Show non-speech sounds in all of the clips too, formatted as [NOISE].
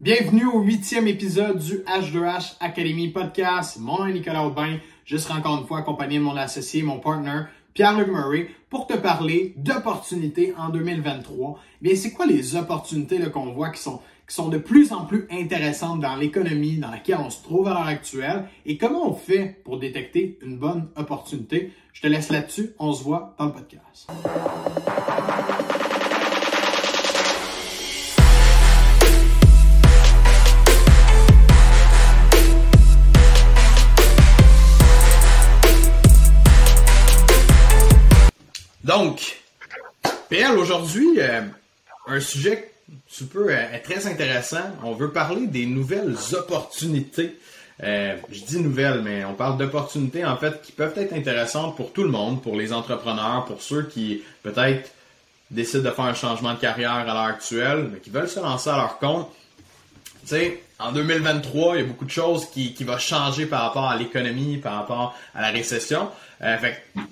Bienvenue au huitième épisode du H2H Academy Podcast. Mon nom est Nicolas Aubin. Je serai encore une fois accompagné de mon associé, mon partner, Pierre-Luc Murray, pour te parler d'opportunités en 2023. Mais c'est quoi les opportunités qu'on voit qui sont, qui sont de plus en plus intéressantes dans l'économie dans laquelle on se trouve à l'heure actuelle? Et comment on fait pour détecter une bonne opportunité? Je te laisse là-dessus. On se voit dans le podcast. Donc, PL, aujourd'hui, euh, un sujet super euh, très intéressant. On veut parler des nouvelles opportunités. Euh, je dis nouvelles, mais on parle d'opportunités en fait qui peuvent être intéressantes pour tout le monde, pour les entrepreneurs, pour ceux qui peut-être décident de faire un changement de carrière à l'heure actuelle, mais qui veulent se lancer à leur compte. En 2023, il y a beaucoup de choses qui, vont changer par rapport à l'économie, par rapport à la récession. Euh,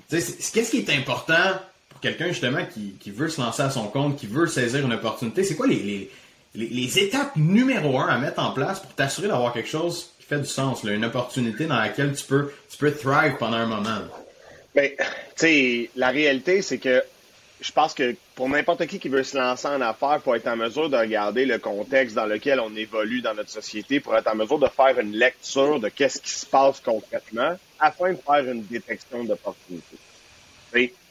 qu'est-ce qui est important pour quelqu'un justement qui, veut se lancer à son compte, qui veut saisir une opportunité? C'est quoi les, étapes numéro un à mettre en place pour t'assurer d'avoir quelque chose qui fait du sens, une opportunité dans laquelle tu peux, tu peux thrive pendant un moment? Ben, tu sais, la réalité, c'est que je pense que pour n'importe qui qui veut se lancer en affaires, faut être en mesure de regarder le contexte dans lequel on évolue dans notre société, pour être en mesure de faire une lecture de qu'est-ce qui se passe concrètement afin de faire une détection d'opportunités.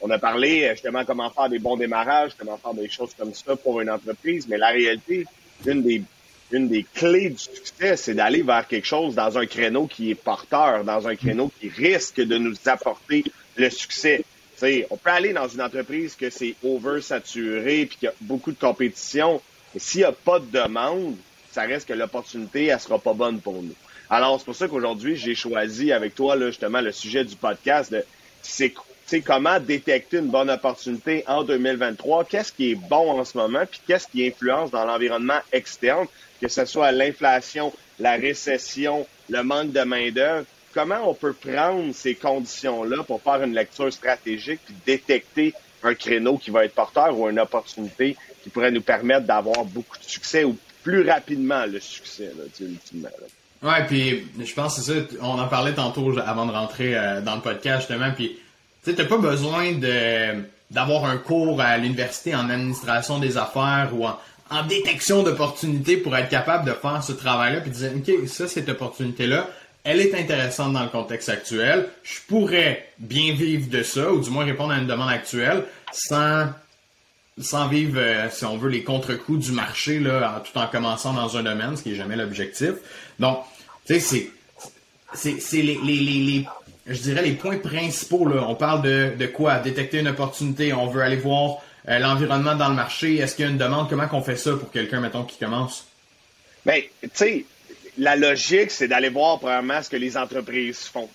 On a parlé justement comment faire des bons démarrages, comment faire des choses comme ça pour une entreprise, mais la réalité, une des, une des clés du succès, c'est d'aller vers quelque chose dans un créneau qui est porteur, dans un créneau qui risque de nous apporter le succès on peut aller dans une entreprise que c'est oversaturé puis qu'il y a beaucoup de compétition, s'il n'y a pas de demande, ça reste que l'opportunité, elle sera pas bonne pour nous. Alors, c'est pour ça qu'aujourd'hui, j'ai choisi avec toi, là, justement, le sujet du podcast de c'est comment détecter une bonne opportunité en 2023, qu'est-ce qui est bon en ce moment, puis qu'est-ce qui influence dans l'environnement externe, que ce soit l'inflation, la récession, le manque de main-d'œuvre, comment on peut prendre ces conditions-là pour faire une lecture stratégique puis détecter un créneau qui va être porteur ou une opportunité qui pourrait nous permettre d'avoir beaucoup de succès ou plus rapidement le succès, là, ultimement. Ouais, puis je pense que c'est ça, on en parlait tantôt avant de rentrer euh, dans le podcast justement, puis tu sais, pas besoin d'avoir un cours à l'université en administration des affaires ou en, détection d'opportunités pour être capable de faire ce travail-là puis de dire OK, ça cette opportunité là, elle est intéressante dans le contexte actuel. Je pourrais bien vivre de ça, ou du moins répondre à une demande actuelle, sans, sans vivre, euh, si on veut, les contre-coups du marché, là, tout en commençant dans un domaine, ce qui est jamais l'objectif. Donc, tu sais, c'est, c'est, les, les, les, je dirais les points principaux, là. On parle de, de quoi? Détecter une opportunité. On veut aller voir euh, l'environnement dans le marché. Est-ce qu'il y a une demande? Comment qu'on fait ça pour quelqu'un, mettons, qui commence? Ben, tu sais, la logique, c'est d'aller voir premièrement ce que les entreprises font.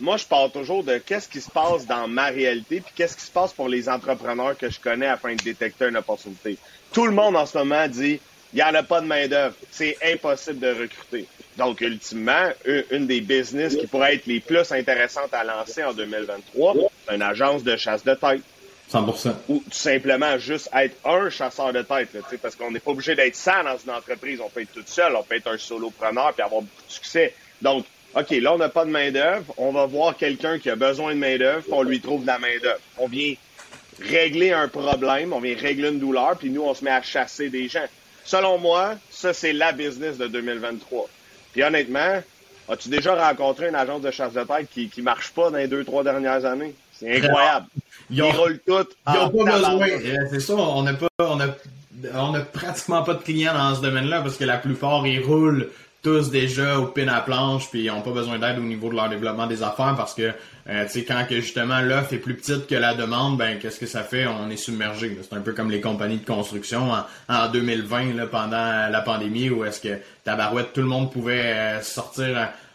Moi, je parle toujours de qu'est-ce qui se passe dans ma réalité, puis qu'est-ce qui se passe pour les entrepreneurs que je connais afin de détecter une opportunité. Tout le monde en ce moment dit il n'y en a pas de main-d'œuvre, c'est impossible de recruter. Donc, ultimement, une des business qui pourrait être les plus intéressantes à lancer en 2023, c'est une agence de chasse de tête. 100%. Ou tout simplement juste être un chasseur de tête, là, parce qu'on n'est pas obligé d'être ça dans une entreprise. On peut être tout seul, on peut être un solopreneur puis avoir beaucoup de succès. Donc, OK, là, on n'a pas de main-d'œuvre. On va voir quelqu'un qui a besoin de main-d'œuvre, on lui trouve de la main-d'œuvre. On vient régler un problème, on vient régler une douleur, puis nous, on se met à chasser des gens. Selon moi, ça, c'est la business de 2023. Puis honnêtement, as-tu déjà rencontré une agence de chasse de tête qui, qui marche pas dans les deux, trois dernières années? C'est incroyable. Ils, roulent tout. Ils n'ont pas besoin. Euh, c'est ça, on n'a pas, on a, on a pratiquement pas de clients dans ce domaine-là parce que la plupart, ils roulent tous déjà au pin à planche puis ils n'ont pas besoin d'aide au niveau de leur développement des affaires parce que euh, tu sais quand que justement l'offre est plus petite que la demande ben qu'est-ce que ça fait? On est submergé c'est un peu comme les compagnies de construction en, en 2020 là, pendant la pandémie où est-ce que tabarouette tout le monde pouvait euh,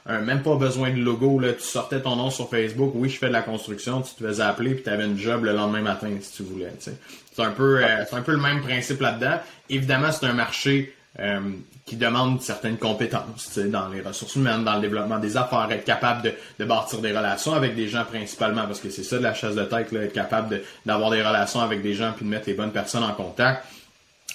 sortir même pas besoin de logo. Là. Tu sortais ton nom sur Facebook. Oui, je fais de la construction. Tu te faisais appeler puis tu avais une job le lendemain matin si tu voulais. C'est un peu euh, c'est un peu le même principe là-dedans. Évidemment, c'est un marché euh, qui demande certaines compétences dans les ressources humaines, dans le développement des affaires, être capable de, de bâtir des relations avec des gens principalement, parce que c'est ça de la chasse de tête, là, être capable d'avoir des relations avec des gens puis de mettre les bonnes personnes en contact.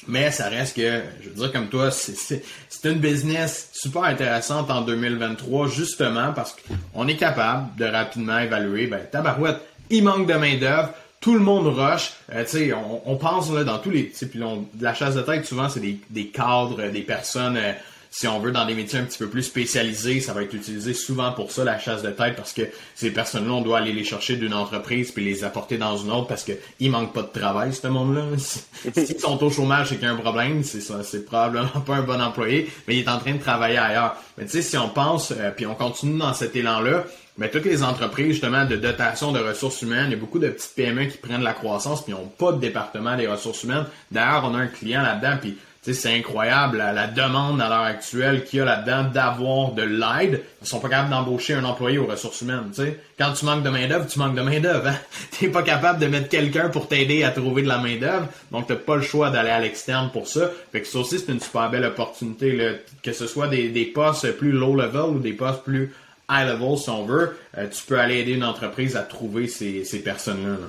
Mais ça reste que, je veux dire comme toi, c'est une business super intéressante en 2023, justement parce qu'on est capable de rapidement évaluer, ben, tabarouette, il manque de main-d'œuvre, tout le monde rush. Euh, tu sais, on, pense là, dans tous les. Puis la chasse de tête, souvent, c'est des, des, cadres, des personnes. Euh, si on veut, dans des métiers un petit peu plus spécialisés, ça va être utilisé souvent pour ça, la chasse de tête, parce que ces personnes-là, on doit aller les chercher d'une entreprise puis les apporter dans une autre parce qu'il manque pas de travail, ce monde-là. [LAUGHS] S'ils sont au chômage, c'est qu'il y a un problème, c'est ça, c'est probablement pas un bon employé, mais il est en train de travailler ailleurs. Mais tu sais, si on pense, euh, puis on continue dans cet élan-là, mais toutes les entreprises, justement, de dotation de ressources humaines, il y a beaucoup de petites PME qui prennent la croissance puis n'ont pas de département des ressources humaines. D'ailleurs, on a un client là-dedans, puis c'est incroyable la, demande à l'heure actuelle qu'il y a là-dedans d'avoir de l'aide. Ils sont pas capables d'embaucher un employé aux ressources humaines. Quand tu manques de main-d'œuvre, tu manques de main-d'œuvre. Hein? [LAUGHS] Tu pas capable de mettre quelqu'un pour t'aider à trouver de la main-d'œuvre. Donc, tu pas le choix d'aller à l'externe pour ça. Fait que ça aussi, c'est une super belle opportunité. Là. Que ce soit des, des postes plus low level ou des postes plus high level, si on veut, euh, tu peux aller aider une entreprise à trouver ces, ces personnes-là. là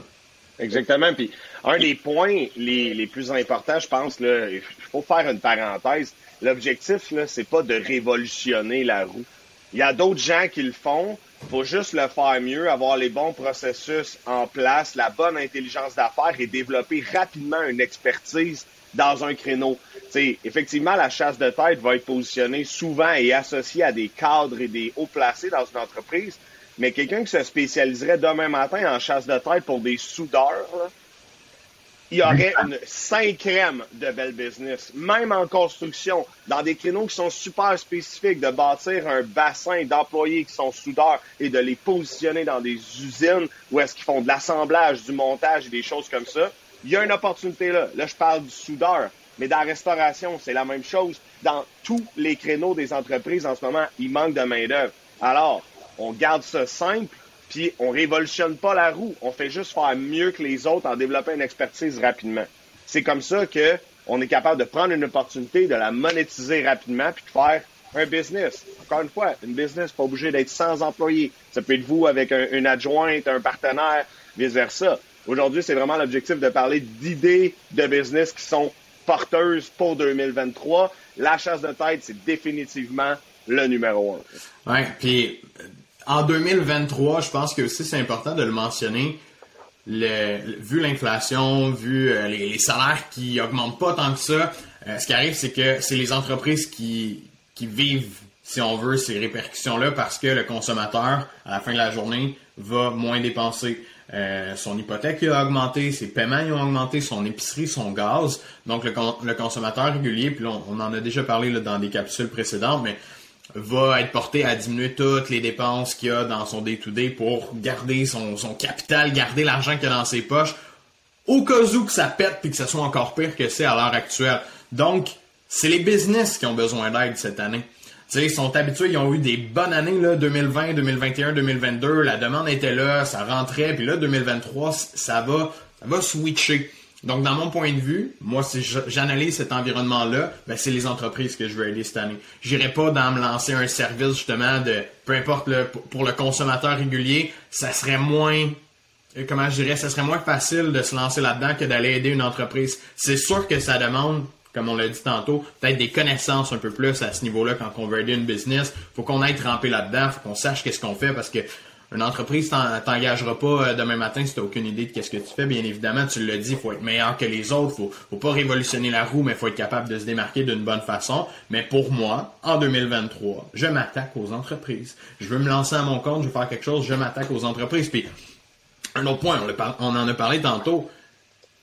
Exactement. Puis un des points les, plus importants, je pense, il faut faire une parenthèse. L'objectif, là, c'est pas de révolutionner la roue. Il y a d'autres gens qui le font. Il faut juste le faire mieux, avoir les bons processus en place, la bonne intelligence d'affaires et développer rapidement une expertise dans un créneau. sais, effectivement, la chasse de tête va être positionnée souvent et associée à des cadres et des hauts placés dans une entreprise, mais quelqu'un qui se spécialiserait demain matin en chasse de tête pour des soudeurs, il y aurait une cinquième de belles business. Même en construction, dans des créneaux qui sont super spécifiques, de bâtir un bassin d'employés qui sont soudeurs et de les positionner dans des usines où est-ce qu'ils font de l'assemblage, du montage et des choses comme ça. Il y a une opportunité là. Là, je parle du soudeur. Mais dans la restauration, c'est la même chose. Dans tous les créneaux des entreprises en ce moment, il manque de main-d'œuvre. Alors, on garde ça simple, puis on révolutionne pas la roue. On fait juste faire mieux que les autres en développant une expertise rapidement. C'est comme ça que on est capable de prendre une opportunité, de la monétiser rapidement, puis de faire un business. Encore une fois, une business pas obligé d'être sans employés. Ça peut être vous avec un, une adjointe, un partenaire, vice versa. Aujourd'hui, c'est vraiment l'objectif de parler d'idées de business qui sont porteuses pour 2023. La chasse de tête, c'est définitivement le numéro un. Ouais, puis en 2023, je pense que aussi c'est important de le mentionner. vu l'inflation, vu euh, les, salaires qui augmentent pas tant que ça, euh, ce qui arrive, c'est que c'est les entreprises qui, vivent, si on veut, ces répercussions-là parce que le consommateur, à la fin de la journée, va moins dépenser. Euh, son hypothèque a augmenté, ses paiements ont augmenté, son épicerie, son gaz. Donc le, le consommateur régulier, puis là, on, en a déjà parlé là, dans des capsules précédentes, mais va être porté à diminuer toutes les dépenses qu'il a dans son day-to-day pour garder son, capital, garder l'argent qu'il a dans ses poches, au cas où que ça pète et que ça soit encore pire que c'est à l'heure actuelle. Donc, c'est les business qui ont besoin d'aide cette année. sais, ils sont habitués, ils ont eu des bonnes années, là, 2020, 2021, 2022, la demande était là, ça rentrait, puis là, 2023, ça va, ça va switcher. Donc, dans mon point de vue, moi, si j'analyse cet environnement-là, ben, c'est les entreprises que je veux aider cette année. J'irai pas dans me lancer un service, justement, de, peu importe, le, pour le consommateur régulier, ça serait moins, euh, comment je dirais, ça serait moins facile de se lancer là-dedans que d'aller aider une entreprise. C'est sûr que ça demande, comme on l'a dit tantôt, peut-être des connaissances un peu plus à ce niveau-là quand on veut aider une business. Faut qu'on aille tremper là-dedans, faut qu'on sache qu'est-ce qu'on fait parce que une entreprise t'engagera pas euh, demain matin si tu aucune idée de qu'est-ce que tu fais. Bien évidemment, tu le dis, faut être meilleur que les autres, faut, faut pas révolutionner la roue, mais faut être capable de se démarquer d'une bonne façon. Mais pour moi, en 2023, je m'attaque aux entreprises. Je veux me lancer à mon compte, je veux faire quelque chose, je m'attaque aux entreprises. Puis, un autre point, on, en a parlé tantôt,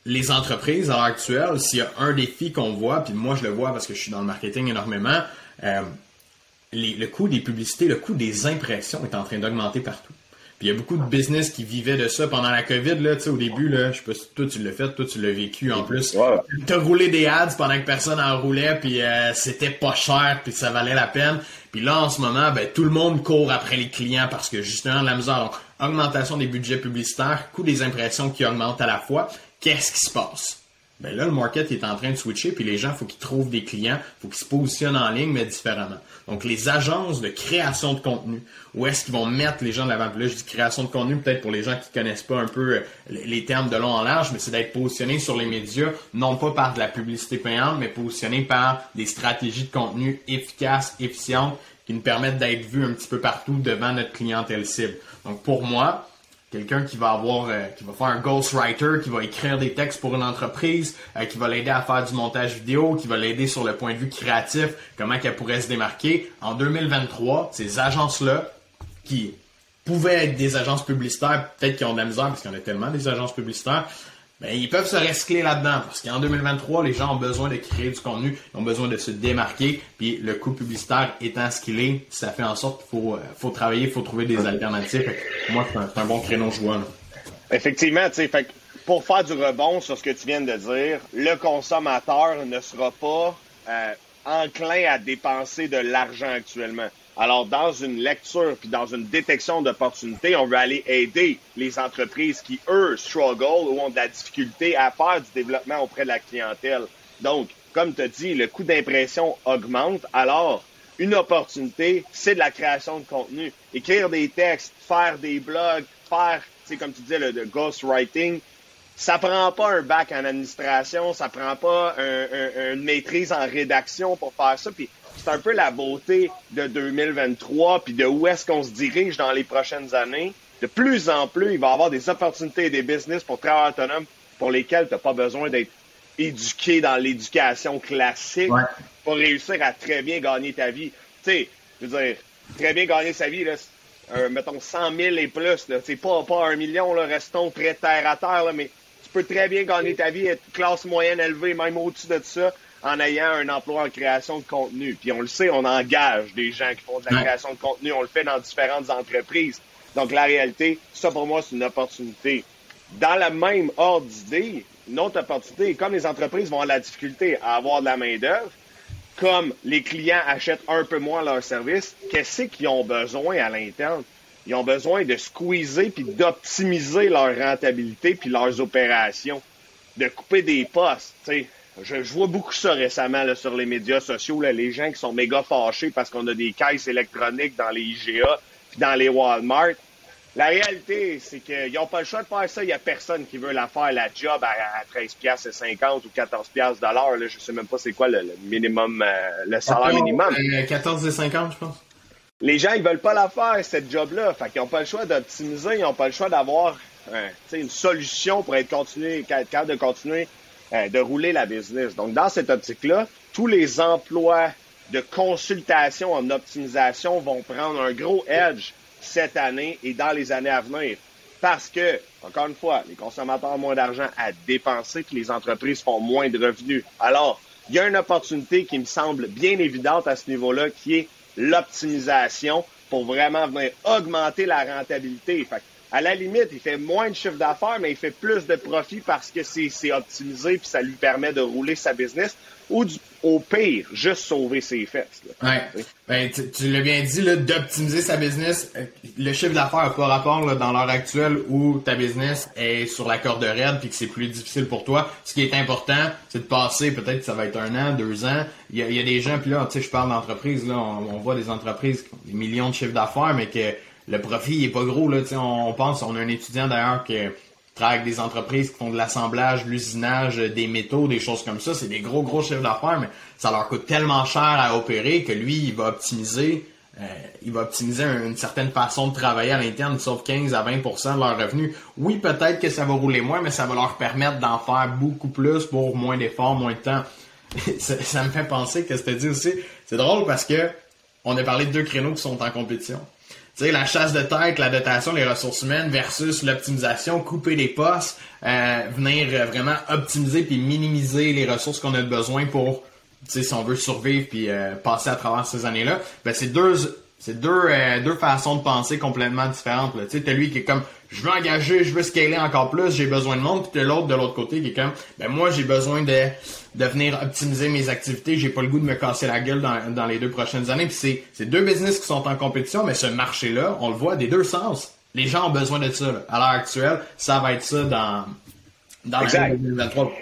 les entreprises à l'heure actuelle, s'il y a un défi qu'on voit, puis moi je le vois parce que je suis dans le marketing énormément, euh, le coût des publicités, le coût des impressions est en train d'augmenter partout. Puis il y a beaucoup de business qui vivaient de ça pendant la COVID, là, tu sais, au début, là, je sais pas si toi tu l'as fait, toi tu l'as vécu en plus. Tu as roulé des ads pendant que personne en roulait, puis euh, c'était pas cher, puis ça valait la peine. Puis là, en ce moment, ben, tout le monde court après les clients parce que justement, la misère, donc, augmentation des budgets publicitaires, coût des impressions qui augmentent à la fois. Qu'est-ce qui se passe? Ben là, le market est en train de switcher, puis les gens, il faut qu'ils trouvent des clients, il faut qu'ils se positionnent en ligne, mais différemment. Donc, les agences de création de contenu, où est-ce qu'ils vont mettre les gens de l'avant? Puis là, je dis création de contenu, peut-être pour les gens qui connaissent pas un peu euh, les termes de long en large, mais c'est d'être positionné sur les médias, non pas par de la publicité payante, mais positionné par des stratégies de contenu efficaces, efficientes, qui nous permettent d'être vus un petit peu partout devant notre clientèle cible. Donc, pour moi, quelqu'un qui va avoir euh, qui va faire un ghostwriter, qui va écrire des textes pour une entreprise, euh, qui va l'aider à faire du montage vidéo, qui va l'aider sur le point de vue créatif, comment qu'elle pourrait se démarquer. En 2023, ces agences-là qui pouvaient être des agences publicitaires, peut-être qui ont de la misère parce qu'il y en a tellement des agences publicitaires, ben, ils peuvent se recycler là-dedans parce qu'en 2023, les gens ont besoin de créer du contenu, ils ont besoin de se démarquer, puis le coût publicitaire étant ce qu'il est, ça fait en sorte qu'il faut, euh, travailler, il faut trouver des alternatives. Moi, c'est un, bon créneau joueur. Effectivement, tu pour faire du rebond sur ce que tu viens de dire, le consommateur ne sera pas euh, enclin à dépenser de l'argent actuellement. Alors, dans une lecture puis dans une détection d'opportunités, on veut aller aider les entreprises qui, eux, struggle ou ont de la difficulté à faire du développement auprès de la clientèle. Donc, comme tu as dit, le coût d'impression augmente. Alors, une opportunité, c'est de la création de contenu. Écrire des textes, faire des blogs, faire, c'est comme tu disais, le, le ghostwriting, ça prend pas un bac en administration, ça prend pas une maîtrise en rédaction pour faire ça. Puis c'est un peu la beauté de 2023, puis de où est-ce qu'on se dirige dans les prochaines années. De plus en plus, il va y avoir des opportunités et des business pour travailler autonome pour lesquels tu n'as pas besoin d'être éduqué dans l'éducation classique pour réussir à très bien gagner ta vie. Tu sais, je veux dire, très bien gagner sa vie, là, mettons 100 000 et plus, là, pas, pas un million, là, restons très terre à terre, là, mais tu peux très bien gagner ta vie, être classe moyenne élevée, même au-dessus de ça, en ayant un emploi en création de contenu. Puis on le sait, on engage des gens qui font de la création de contenu, on le fait dans différentes entreprises. Donc la réalité, ça pour moi, c'est une opportunité. Dans la même ordre d'idée, une autre opportunité, comme les entreprises vont avoir la difficulté à avoir de la main-d'œuvre, comme les clients achètent un peu moins leurs services, qu'est-ce qu'ils ont besoin à l'interne? Ils ont besoin de squeezer puis d'optimiser leur rentabilité puis leurs opérations, de couper des postes. sais je, vois beaucoup ça récemment là, sur les médias sociaux, là, les gens qui sont méga fâchés parce qu'on a des caisses électroniques dans les IGA puis dans les Walmart. La réalité, c'est qu'ils n'ont pas le choix de faire ça. Il n'y a personne qui veut la faire, la job, à, 13 pièces 50 ou 14 pièces de l'heure. Je sais même pas c'est quoi le, minimum, euh, le salaire minimum. 14 et 50, je pense. Les gens, ils veulent pas la faire, cette job-là. Fait qu'ils n'ont pas le choix d'optimiser, ils n'ont pas le choix d'avoir euh, une solution pour être continué, capable de continuer euh, de rouler la business. Donc, dans cette optique-là, tous les emplois de consultation en optimisation vont prendre un gros edge cette année et dans les années à venir. Parce que, encore une fois, les consommateurs ont moins d'argent à dépenser, puis les entreprises font moins de revenus. Alors, il y a une opportunité qui me semble bien évidente à ce niveau-là, qui est l'optimisation pour vraiment venir augmenter la rentabilité. À la limite, il fait moins de chiffre d'affaires, mais il fait plus de profit parce que c'est optimisé puis ça lui permet de rouler sa business. Ou au pire, juste sauver ses fesses. Ouais. Ben, tu, l'as bien dit, d'optimiser sa business. Le chiffre d'affaires n'a pas rapport dans l'heure actuelle où ta business est sur la corde raide puis que c'est plus difficile pour toi. Ce qui est important, c'est de passer, peut-être que ça va être un an, deux ans. Il y a, des gens, puis là, tu sais, je parle d'entreprises, là, on, on, voit des entreprises qui ont des millions de chiffres d'affaires, mais que le profit il est pas gros. Là, on, on pense, on a un étudiant d'ailleurs qui travaille avec des entreprises qui font de l'assemblage, l'usinage des métaux, des choses comme ça. C'est des gros, gros chiffres d'affaires, mais ça leur coûte tellement cher à opérer que lui, il va optimiser. Euh, il va optimiser une certaine façon de travailler à l'interne, sauf 15 à 20% de leurs revenus. Oui, peut-être que ça va rouler moins, mais ça va leur permettre d'en faire beaucoup plus pour moins d'efforts, moins de temps. [LAUGHS] ça, ça, me fait penser que c'était dit aussi. C'est drôle parce que on a parlé de deux créneaux qui sont en compétition. La chasse de tête, la dotation des ressources humaines versus l'optimisation, couper les postes, euh, venir euh, vraiment optimiser puis minimiser les ressources qu'on a besoin pour, tu sais, si on veut survivre puis euh, passer à travers ces années-là. Ben, c'est deux, c'est deux, deux façons de penser complètement différentes. Tu sais, t'as lui qui est comme, je veux engager, je veux scaler encore plus, j'ai besoin de monde, puis l'autre de l'autre côté qui est comme, ben moi j'ai besoin de de venir optimiser mes activités. J'ai pas le goût de me casser la gueule dans, dans les deux prochaines années. Puis c'est, c'est deux business qui sont en compétition, mais ce marché-là, on le voit des deux sens. Les gens ont besoin de ça. À l'heure actuelle, ça va être ça dans dans exact. 2023.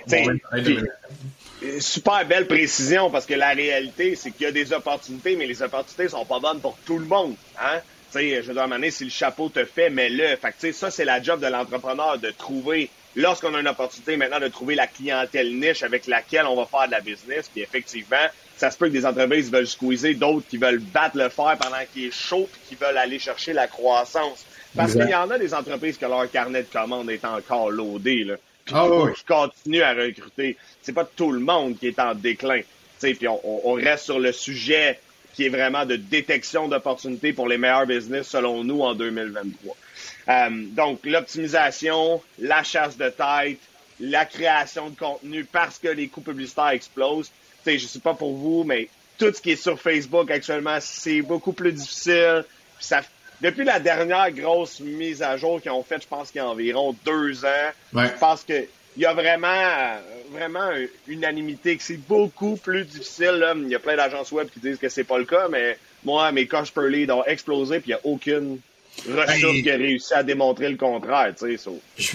Super belle précision parce que la réalité, c'est qu'il y a des opportunités, mais les opportunités sont pas bonnes pour tout le monde. Hein? sais, je dois demander si le chapeau te fait, mais là, fait ça, c'est la job de l'entrepreneur de trouver, lorsqu'on a une opportunité maintenant, de trouver la clientèle niche avec laquelle on va faire de la business. Puis effectivement, ça se peut que des entreprises veulent squeezer, d'autres qui veulent battre le fer pendant qu'il est chaud, puis qui veulent aller chercher la croissance. Parce qu'il y en a des entreprises que leur carnet de commandes est encore loadé, là. Puis ah qui, continuent à recruter. C'est pas tout le monde qui est en déclin. Puis on, on reste sur le sujet qui est vraiment de détection d'opportunités pour les meilleurs business selon nous en 2023. Euh, donc, l'optimisation, la chasse de tête, la création de contenu parce que les coûts publicitaires explosent. Je je sais pas pour vous, mais tout ce qui est sur Facebook actuellement, c'est beaucoup plus difficile. Ça, depuis la dernière grosse mise à jour qu'ils ont faite, je pense qu'il y a environ deux ans, je pense que il y a vraiment, vraiment une unanimité que c'est beaucoup plus difficile. Il y a plein d'agences web qui disent que c'est pas le cas, mais moi, mes coches per lead ont explosé, puis il n'y a aucune ressource qui a réussi à démontrer le contraire.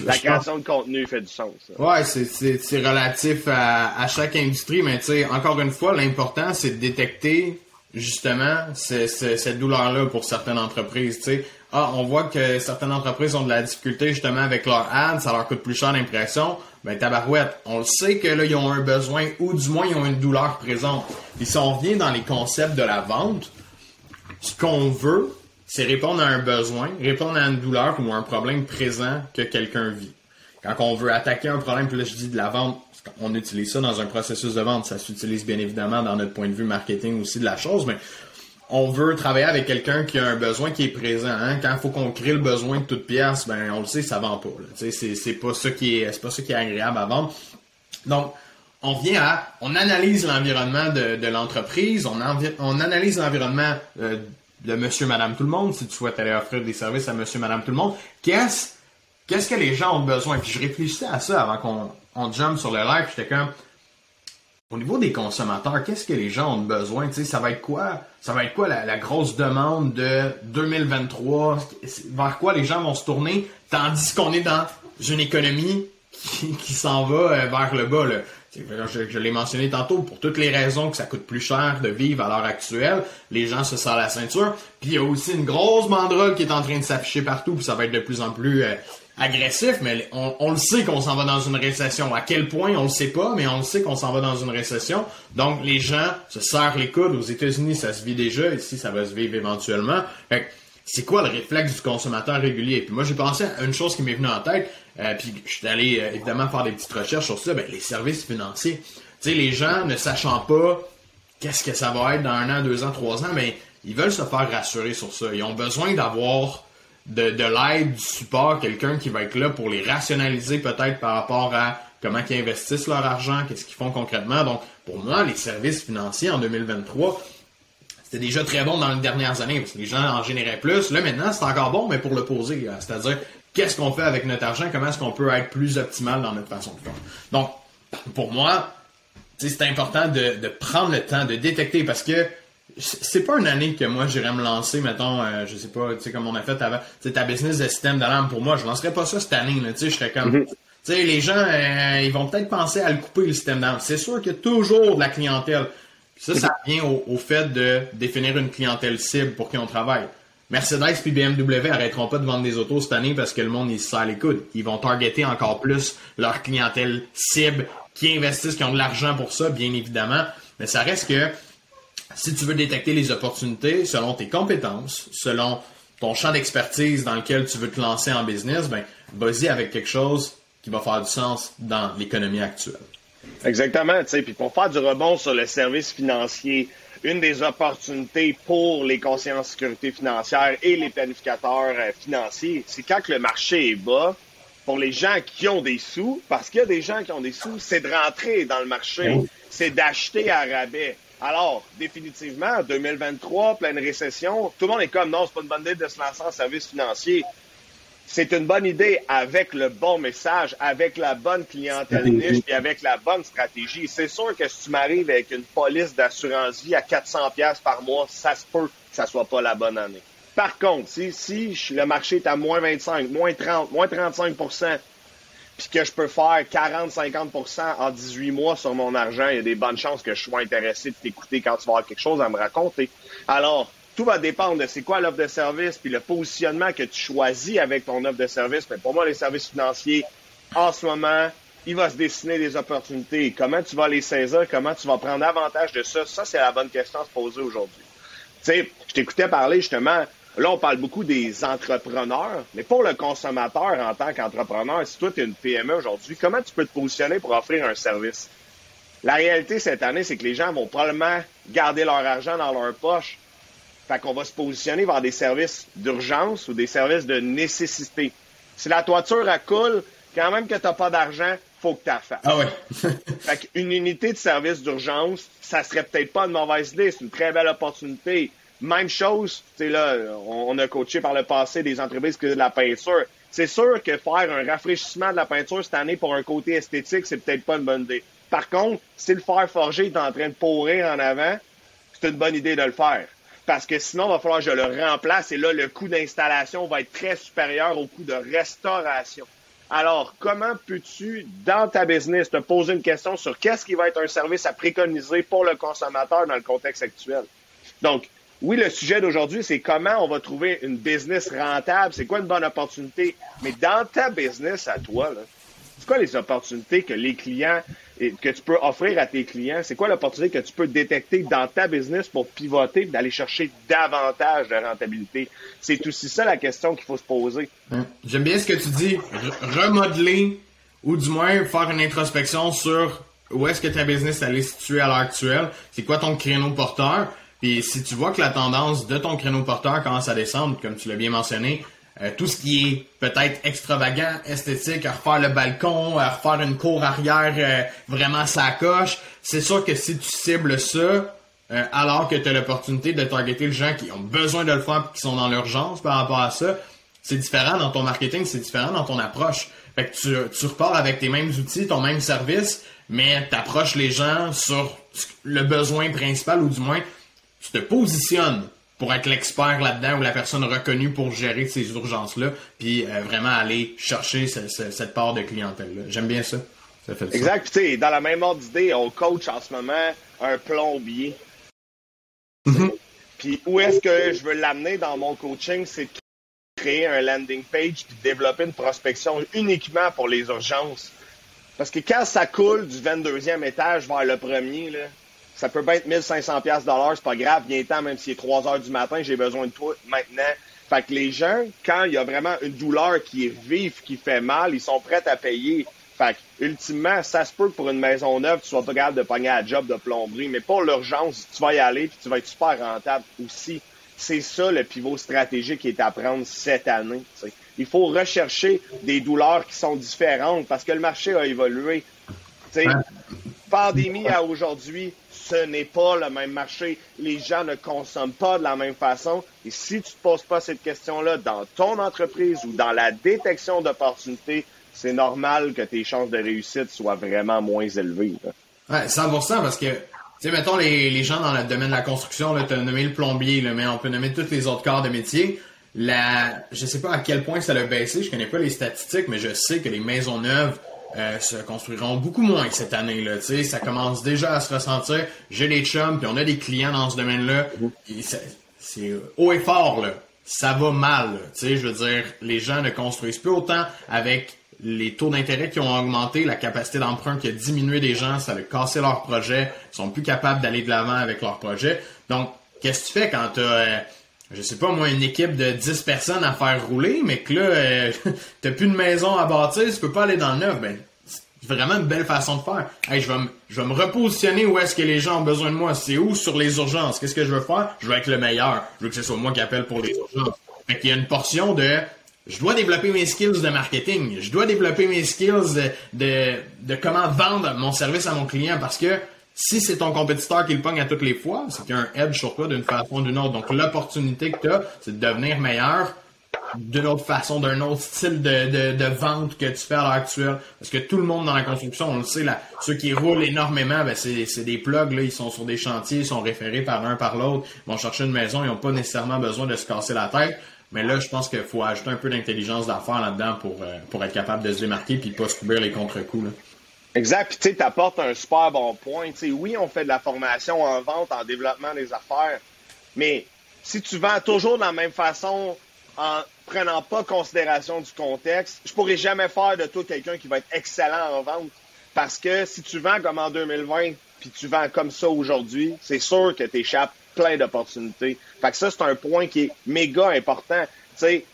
la création de contenu fait du sens. Ouais, c'est relatif à, à, chaque industrie, mais encore une fois, l'important, c'est de détecter justement cette douleur-là pour certaines entreprises. ah, on voit que certaines entreprises ont de la difficulté justement avec leur ad, ça leur coûte plus cher l'impression. Ben tabarouette, on le sait que là ils ont un besoin ou du moins ils ont une douleur présente. Et si on revient dans les concepts de la vente, ce qu'on veut, c'est répondre à un besoin, répondre à une douleur ou à un problème présent que quelqu'un vit. Quand on veut attaquer un problème, puis là je dis de la vente, on utilise ça dans un processus de vente, ça s'utilise bien évidemment dans notre point de vue marketing aussi de la chose, mais on veut travailler avec quelqu'un qui a un besoin qui est présent. Hein? Quand il faut qu'on crée le besoin de toute pièce, ben on le sait, ça vend pas. C'est, pas ça qui est, agréable à vendre. Donc, on vient à, on analyse l'environnement de, l'entreprise, on, on analyse l'environnement euh, de Monsieur, Madame, tout le monde. Si tu souhaites aller offrir des services à Monsieur, Madame, tout le monde, qu'est-ce, qu'est-ce que les gens ont besoin? Puis je réfléchissais à ça avant qu'on on jump sur le live. J'étais comme au niveau des consommateurs, qu'est-ce que les gens ont besoin? ça va être quoi? Ça va être quoi la, grosse demande de 2023? Vers quoi les gens vont se tourner? Tandis qu'on est dans une économie qui, s'en va euh, vers le bas. Je l'ai mentionné tantôt, pour toutes les raisons que ça coûte plus cher de vivre à l'heure actuelle, les gens se serrent la ceinture. Puis il y a aussi une grosse banderole qui est en train de s'afficher partout, puis ça va être de plus en plus euh, agressif, mais on, le sait qu'on s'en va dans une récession. À quel point, on le sait pas, mais on le sait qu'on s'en va dans une récession. Donc, les gens se serrent les coudes. Aux États-Unis, ça se vit déjà. Ici, ça va se vivre éventuellement. c'est quoi le réflexe du consommateur régulier? Puis moi, j'ai pensé à une chose qui m'est venue en tête. Euh, puis je suis allé, euh, évidemment, faire des petites recherches sur ça. Ben, les services financiers. Tu les gens ne sachant pas qu'est-ce que ça va être dans un an, deux ans, trois ans, mais ils veulent se faire rassurer sur ça. Ils ont besoin d'avoir de, de l'aide, du support, quelqu'un qui va être là pour les rationaliser peut-être par rapport à comment ils investissent leur argent, qu'est-ce qu'ils font concrètement. Donc, pour moi, les services financiers en 2023, c'était déjà très bon dans les dernières années parce que les gens en généraient plus. Là, maintenant, c'est encore bon, mais pour le poser, c'est-à-dire qu'est-ce qu'on fait avec notre argent, comment est-ce qu'on peut être plus optimal dans notre façon de faire? Donc, pour moi, c'est important de, de prendre le temps de détecter parce que c'est pas une année que moi j'irais me lancer, mettons, euh, je sais pas, tu sais, comme on a fait avant, tu ta business de système d'alarme pour moi, je lancerais pas ça cette année, tu sais, je serais comme, mhm. tu sais, les gens, euh, ils vont peut-être penser à le couper le système d'alarme. C'est sûr qu'il y a toujours de la clientèle. ça, ça vient au, fait de définir une clientèle cible pour qui on travaille. Mercedes puis BMW arrêteront pas de vendre des autos cette année parce que le monde, il se serre les coudes. Ils vont targeter encore plus leur clientèle cible qui investissent, qui ont de l'argent pour ça, bien évidemment. Mais ça reste que si tu veux détecter les opportunités selon tes compétences, selon ton champ d'expertise dans lequel tu veux te lancer en business, ben, vas-y avec quelque chose qui va faire du sens dans l'économie actuelle. Exactement, tu sais, puis pour faire du rebond sur le service financier, une des opportunités pour les conseillers en sécurité financière et les planificateurs euh, financiers, c'est quand le marché est bas, pour les gens qui ont des sous, parce qu'il y a des gens qui ont des sous, c'est de rentrer dans le marché, c'est d'acheter à rabais. Alors, définitivement, 2023, pleine récession, tout le monde est comme non, c'est pas une bonne idée de se lancer en service financier. C'est une bonne idée avec le bon message, avec la bonne clientèle niche et avec la bonne stratégie. C'est sûr que si tu m'arrives avec une police d'assurance vie à 400 pièces par mois, ça se peut que ça soit pas la bonne année. Par contre, si, si le marché est à moins 25, moins 30, moins 35 puis que je peux faire 40-50% en 18 mois sur mon argent, il y a des bonnes chances que je sois intéressé de t'écouter quand tu vas avoir quelque chose à me raconter. Alors, tout va dépendre de c'est quoi l'offre de service, puis le positionnement que tu choisis avec ton offre de service. Mais pour moi, les services financiers, en ce moment, il va se dessiner des opportunités. Comment tu vas les saisir, comment tu vas prendre avantage de ça, ça, c'est la bonne question à se poser aujourd'hui. Tu sais, je t'écoutais parler justement Là, on parle beaucoup des entrepreneurs, mais pour le consommateur en tant qu'entrepreneur, si toi, tu es une PME aujourd'hui, comment tu peux te positionner pour offrir un service? La réalité cette année, c'est que les gens vont probablement garder leur argent dans leur poche. Fait qu'on va se positionner vers des services d'urgence ou des services de nécessité. Si la toiture coule, quand même que tu n'as pas d'argent, faut que tu fasses. Ah ouais. [LAUGHS] fait qu'une unité de service d'urgence, ça serait peut-être pas une mauvaise idée. C'est une très belle opportunité. Même chose, tu là, on, a coaché par le passé des entreprises qui de la peinture. C'est sûr que faire un rafraîchissement de la peinture cette année pour un côté esthétique, c'est peut-être pas une bonne idée. Par contre, si le fer forgé est en train de pourrir en avant, c'est une bonne idée de le faire. Parce que sinon, il va falloir que je le remplace et là, le coût d'installation va être très supérieur au coût de restauration. Alors, comment peux-tu, dans ta business, te poser une question sur qu'est-ce qui va être un service à préconiser pour le consommateur dans le contexte actuel? Donc, oui, le sujet d'aujourd'hui, c'est comment on va trouver une business rentable, c'est quoi une bonne opportunité? Mais dans ta business à toi, c'est quoi les opportunités que les clients, que tu peux offrir à tes clients? C'est quoi l'opportunité que tu peux détecter dans ta business pour pivoter, d'aller chercher davantage de rentabilité? C'est aussi ça la question qu'il faut se poser. Hein? J'aime bien ce que tu dis, remodeler ou du moins faire une introspection sur où est-ce que ta business est située à l'heure actuelle, c'est quoi ton créneau porteur, puis si tu vois que la tendance de ton créneau porteur commence à descendre, comme tu l'as bien mentionné, euh, tout ce qui est peut-être extravagant, esthétique, à refaire le balcon, à refaire une cour arrière euh, vraiment sacoche, c'est sûr que si tu cibles ça, euh, alors que tu as l'opportunité de targeter les gens qui ont besoin de le faire qui sont dans l'urgence par rapport à ça, c'est différent dans ton marketing, c'est différent dans ton approche. Fait que tu, tu repars avec tes mêmes outils, ton même service, mais tu approches les gens sur le besoin principal ou du moins tu te positionnes pour être l'expert là-dedans ou la personne reconnue pour gérer ces urgences-là, puis euh, vraiment aller chercher cette part de clientèle-là. J'aime bien ça. ça fait exact. Tu sais, dans la même ordre d'idée, on coach en ce moment un plombier. Mm-hmm. Puis où est-ce que je veux l'amener dans mon coaching, c'est créer un landing page puis développer une prospection uniquement pour les urgences. Parce que quand ça coule du 22e étage vers le premier, là, ça peut être 1500 pièces dollars, c'est pas grave, viens temps même s'il est 3 heures du matin, j'ai besoin de toi maintenant. Fait que les gens, quand il y a vraiment une douleur qui est vive, qui fait mal, ils sont prêts à payer. Fait que, ultimement, ça se peut que pour une maison neuve, tu sois pas capable de pogner à job de plomberie, mais pour l'urgence, tu vas y aller puis tu vas être super rentable aussi. C'est ça le pivot stratégique qui est à prendre cette année. Il faut rechercher des douleurs qui sont différentes parce que le marché a évolué. T'sais, pandémie à aujourd'hui, ce n'est pas le même marché. Les gens ne consomment pas de la même façon. Et si tu ne te poses pas cette question-là dans ton entreprise ou dans la détection d'opportunités, c'est normal que tes chances de réussite soient vraiment moins élevées. Ouais, 100% parce que, tu sais, mettons les, gens dans le domaine de la construction, tu as nommé le plombier, là, mais on peut nommer tous les autres corps de métier. La, je sais pas à quel point ça a baissé, je connais pas les statistiques, mais je sais que les maisons neuves euh, se construiront beaucoup moins cette année-là. Ça commence déjà à se ressentir. J'ai les chums, puis on a des clients dans ce domaine-là. C'est haut et fort, là. Ça va mal. Je veux dire, les gens ne construisent plus autant avec les taux d'intérêt qui ont augmenté, la capacité d'emprunt qui a diminué des gens, ça a cassé leur projet, ils sont plus capables d'aller de l'avant avec leur projet. Donc, qu'est-ce que tu fais quand tu as euh, je sais pas moi, une équipe de 10 personnes à faire rouler, mais que là, euh, [LAUGHS] t'as plus de maison à bâtir, tu peux pas aller dans le neuf, ben, c'est vraiment une belle façon de faire. Hey, je vais me, je vais me repositionner où est-ce que les gens ont besoin de moi. C'est où? Sur les urgences? Qu'est-ce que je veux faire? Je veux être le meilleur. Je veux que ce soit moi qui appelle pour les urgences. Fait qu'il y a une portion de, je dois développer mes skills de marketing. Je dois développer mes skills de, de, de comment vendre mon service à mon client parce que si c'est ton compétiteur qui le pogne à toutes les fois, c'est qu'il y a un edge sur toi d'une façon ou d'une autre. Donc, l'opportunité que tu c'est de devenir meilleur d'une autre façon, d'un autre style de, de, vente que tu fais à l'heure actuelle. Parce que tout le monde dans la construction, on le sait, là, ceux qui roulent énormément, ben c'est des plugs, là, ils sont sur des chantiers, ils sont référés par l'un par l'autre, ils vont chercher une maison, ils n'ont pas nécessairement besoin de se casser la tête. Mais là, je pense qu'il faut ajouter un peu d'intelligence d'affaires là-dedans pour, euh, pour être capable de se démarquer puis pas subir les contre-coups. Exact. Puis tu sais, un super bon point. oui, on fait de la formation en vente, en développement des affaires, mais si tu vends toujours de la même façon en prenant pas considération du contexte, je pourrais jamais faire de toi quelqu'un qui va être excellent en vente. Parce que si tu vends comme en 2020, puis tu vends comme ça aujourd'hui, c'est sûr que tu échappes plein d'opportunités. Fait que ça, c'est un point qui est méga important. C'est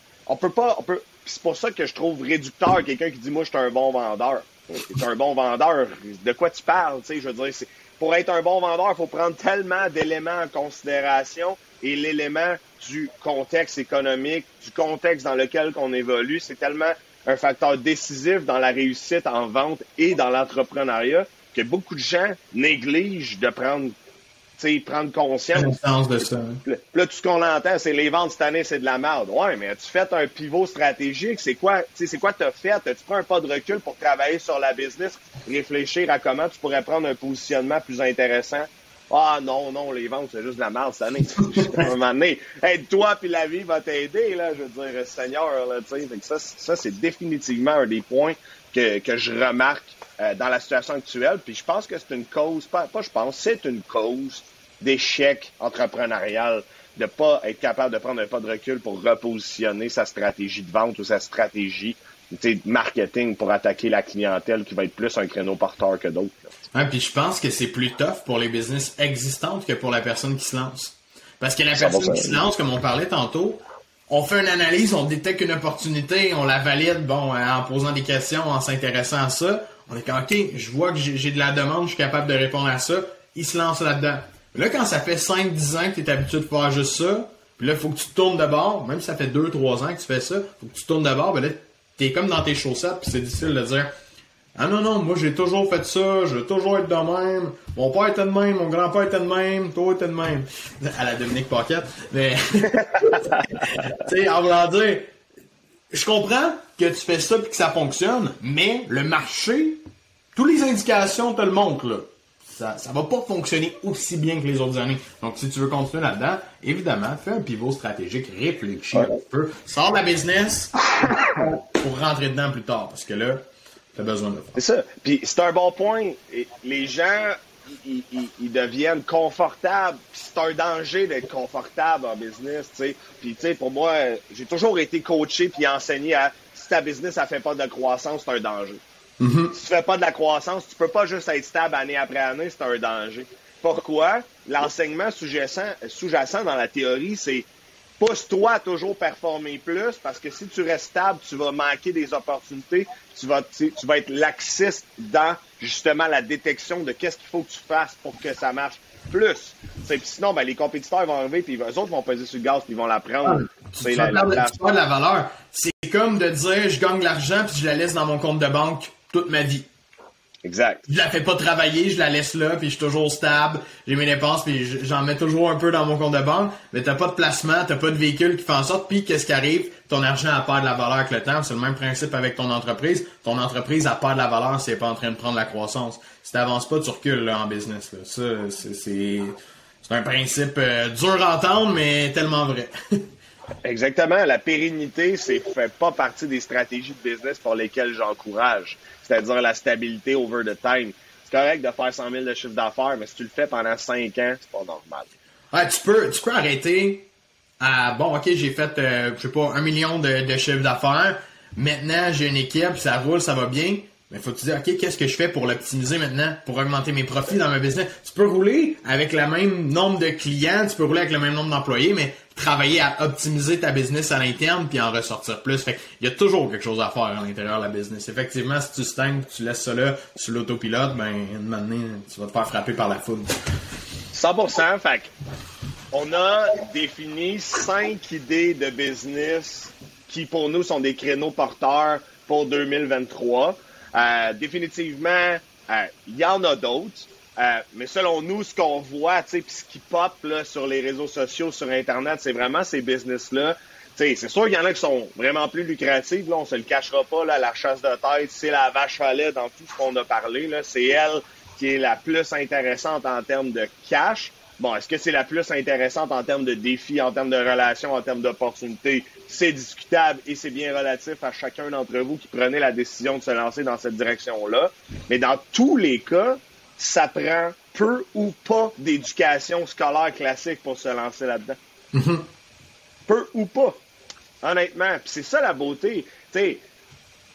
pour ça que je trouve réducteur quelqu'un qui dit, moi, je suis un bon vendeur. Un bon vendeur. De quoi tu parles? Je veux pour être un bon vendeur, il faut prendre tellement d'éléments en considération et l'élément du contexte économique, du contexte dans lequel on évolue, c'est tellement un facteur décisif dans la réussite en vente et dans l'entrepreneuriat que beaucoup de gens négligent de prendre prendre conscience. de ça. Là, tout ce qu'on entend, c'est les ventes cette année, c'est de la merde. Ouais, mais as-tu fait un pivot stratégique? C'est quoi, c'est quoi t'as fait? As-tu pris un pas de recul pour travailler sur la business, réfléchir à comment tu pourrais prendre un positionnement plus intéressant? Ah non, non, les ventes, c'est juste de la merde cette année. [LAUGHS] à un moment donné, aide-toi puis la vie va t'aider, là, je veux dire, Seigneur, là, tu sais. Ça, ça c'est définitivement un des points que, que je remarque euh, dans la situation actuelle. Puis je pense que c'est une cause, pas, pas je pense, c'est une cause d'échec entrepreneurial de pas être capable de prendre un pas de recul pour repositionner sa stratégie de vente ou sa stratégie de marketing pour attaquer la clientèle qui va être plus un créneau porteur que d'autres. Ouais, puis je pense que c'est plus tough pour les business existantes que pour la personne qui se lance. Parce que la personne qui se lance, comme on parlait tantôt, on fait une analyse, on détecte une opportunité, on la valide, bon, en posant des questions, en s'intéressant à ça. On est comme, OK, je vois que j'ai de la demande, je suis capable de répondre à ça. Il se lance là-dedans. Là, quand ça fait 5-10 ans que tu es habitué de faire juste ça, puis là, il faut que tu tournes de bord, même si ça fait 2-3 ans que tu fais ça, faut que tu tournes de bord, ben là, t'es comme dans tes chaussettes, puis c'est difficile de dire Ah non, non, moi j'ai toujours fait ça, je veux toujours être de même, mon père était de même, mon grand-père était de même, toi était de même. À la Dominique Paquette. Mais [LAUGHS] tu sais, en voulant dire, je comprends que tu fais ça puis que ça fonctionne, mais le marché, toutes les indications te le montrent là ça, ça va pas fonctionner aussi bien que les autres années. Donc, si tu veux continuer là-dedans, évidemment, fais un pivot stratégique, réfléchis un peu, sors la business [LAUGHS] pour rentrer dedans plus tard, parce que là, tu as besoin de C'est ça. Puis, c'est un bon point. Les gens, ils, deviennent confortables. c'est un danger d'être confortable en business, tu sais. Puis, tu sais, pour moi, j'ai toujours été coaché puis enseigné à si ta business, ça fait pas de croissance, c'est un danger. Mm-hmm. Si tu fais pas de la croissance, tu peux pas juste être stable année après année, c'est un danger. Pourquoi? L'enseignement sous-jacent dans la théorie, c'est pousse-toi à toujours performer plus parce que si tu restes stable, tu vas manquer des opportunités, tu vas, tu vas être laxiste dans justement la détection de qu'est-ce qu'il faut que tu fasses pour que ça marche plus. sinon, ben, les compétiteurs vont arriver puis eux autres vont peser sur le gaz puis ils vont la prendre. Ah, c'est la, la, la, valeur. Comme de dire je gagne l'argent puis je la laisse dans mon compte de banque toute ma vie. Exact. Je la fais pas travailler, je la laisse là, puis je suis toujours stable, j'ai mes dépenses, puis j'en mets toujours un peu dans mon compte de banque, mais t'as pas de placement, t'as pas de véhicule qui fait en sorte, puis qu'est-ce qui arrive? Ton argent a pas de la valeur avec le temps, c'est le même principe avec ton entreprise. Ton entreprise a pas de la valeur si elle est pas en train de prendre la croissance. Si t'avances pas, tu recules là, en business. Là. Ça, c'est, c'est, un principe euh, dur à entendre, mais tellement vrai. [LAUGHS] Exactement. La pérennité, c'est fait pas partie des stratégies de business pour lesquelles j'encourage. C'est-à-dire la stabilité over the time. C'est correct de faire 100 000 de chiffre d'affaires, mais si tu le fais pendant 5 ans, c'est pas normal. Ouais, tu peux, tu peux arrêter à, bon, ok, j'ai fait, euh, je sais pas, un million de, de chiffre d'affaires. Maintenant, j'ai une équipe, ça roule, ça va bien. Mais faut tu dire, OK, qu'est-ce que je fais pour l'optimiser maintenant, pour augmenter mes profits dans ma business? Tu peux rouler avec le même nombre de clients, tu peux rouler avec le même nombre d'employés, mais travailler à optimiser ta business à l'interne puis en ressortir plus. Fait il y a toujours quelque chose à faire à l'intérieur de la business. Effectivement, si tu stagnes, tu laisses ça là sur l'autopilote, ben, une année, tu vas te faire frapper par la foule. 100%. Fait on a défini cinq idées de business qui, pour nous, sont des créneaux porteurs pour 2023. Euh, définitivement, euh, il y en a d'autres. Euh, mais selon nous, ce qu'on voit, tu sais, ce qui pop là, sur les réseaux sociaux, sur Internet, c'est vraiment ces business-là. C'est sûr qu'il y en a qui sont vraiment plus lucratifs. Là, on se le cachera pas. Là, la chasse de tête, c'est la vache à lait dans tout ce qu'on a parlé. C'est elle qui est la plus intéressante en termes de cash. Bon, est-ce que c'est la plus intéressante en termes de défis, en termes de relations, en termes d'opportunités? C'est discutable et c'est bien relatif à chacun d'entre vous qui prenait la décision de se lancer dans cette direction-là. Mais dans tous les cas, ça prend peu ou pas d'éducation scolaire classique pour se lancer là-dedans. Mm-hmm. Peu ou pas. Honnêtement. Puis c'est ça la beauté. Tu sais,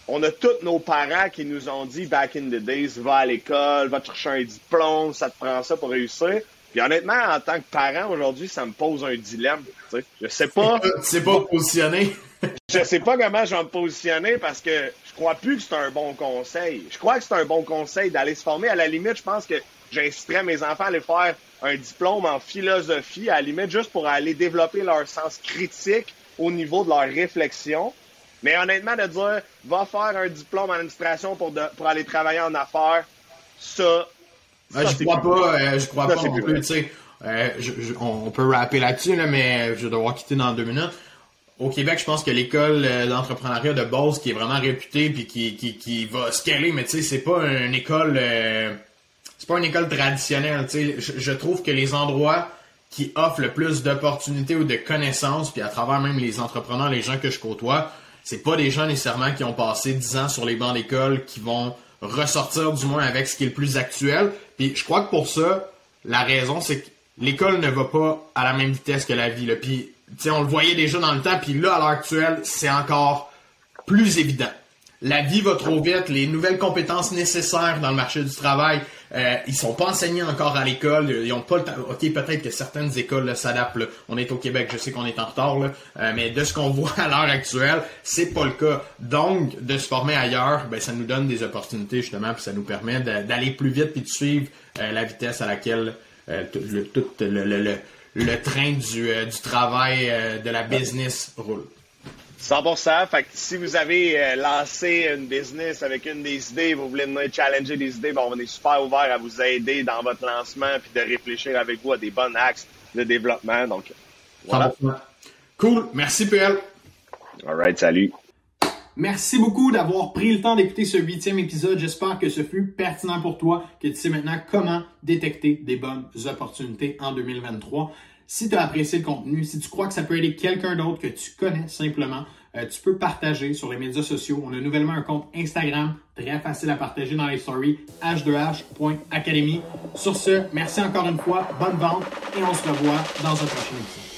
on a tous nos parents qui nous ont dit back in the days, va à l'école, va chercher un diplôme, ça te prend ça pour réussir. Puis honnêtement, en tant que parent aujourd'hui, ça me pose un dilemme. Tu sais. Je sais pas. [LAUGHS] Tu sais pas positionner. [LAUGHS] je sais pas comment je vais me positionner parce que je crois plus que c'est un bon conseil. Je crois que c'est un bon conseil d'aller se former. À la limite, je pense que j'inciterais mes enfants à aller faire un diplôme en philosophie, à la limite juste pour aller développer leur sens critique au niveau de leur réflexion. Mais honnêtement, de dire, va faire un diplôme en administration pour, pour aller travailler en affaires, ça. Ça je crois pas, euh, je crois pas non plus, tu sais. Euh, on peut rapper là-dessus, là, mais je vais devoir quitter dans deux minutes. Au Québec, je pense que l'école euh, d'entrepreneuriat de base qui est vraiment réputée puis qui, qui, qui va scaler, mais tu sais, c'est pas une école c'est pas une école traditionnelle. Je, je trouve que les endroits qui offrent le plus d'opportunités ou de connaissances, puis à travers même les entrepreneurs, les gens que je côtoie, c'est pas des gens nécessairement qui ont passé 10 ans sur les bancs d'école qui vont ressortir du moins avec ce qui est le plus actuel. Puis je crois que pour ça, la raison, c'est que l'école ne va pas à la même vitesse que la vie. Là. Puis, on le voyait déjà dans le temps, puis là, à l'heure actuelle, c'est encore plus évident la vie va trop vite, les nouvelles compétences nécessaires dans le marché du travail, euh, ils sont pas enseignés encore à l'école, ils ont pas le temps. Ok, peut-être que certaines écoles s'adaptent. On est au Québec, je sais qu'on est en retard, là, euh, mais de ce qu'on [LAUGHS] voit à l'heure actuelle, c'est pas le cas. Donc, de se former ailleurs, ben ça nous donne des opportunités justement, puis ça nous permet d'aller plus vite puis de suivre euh, la vitesse à laquelle euh, le, tout le, le, le, train du, du travail de la business roule. 100%. Fait que si vous avez euh, lancé une business avec une des idées, vous voulez nous challenger des idées, ben on est super ouvert à vous aider dans votre lancement puis de réfléchir avec vous à des bons axes de développement. Donc, voilà. Cool. Merci, PL. All right. Salut. Merci beaucoup d'avoir pris le temps d'écouter ce huitième épisode. J'espère que ce fut pertinent pour toi, que tu sais maintenant comment détecter des bonnes opportunités en 2023. Si tu as apprécié le contenu, si tu crois que ça peut aider quelqu'un d'autre que tu connais simplement, euh, tu peux partager sur les médias sociaux. On a nouvellement un compte Instagram, très facile à partager dans les stories, h2h.academy. Sur ce, merci encore une fois, bonne vente et on se revoit dans un prochain épisode.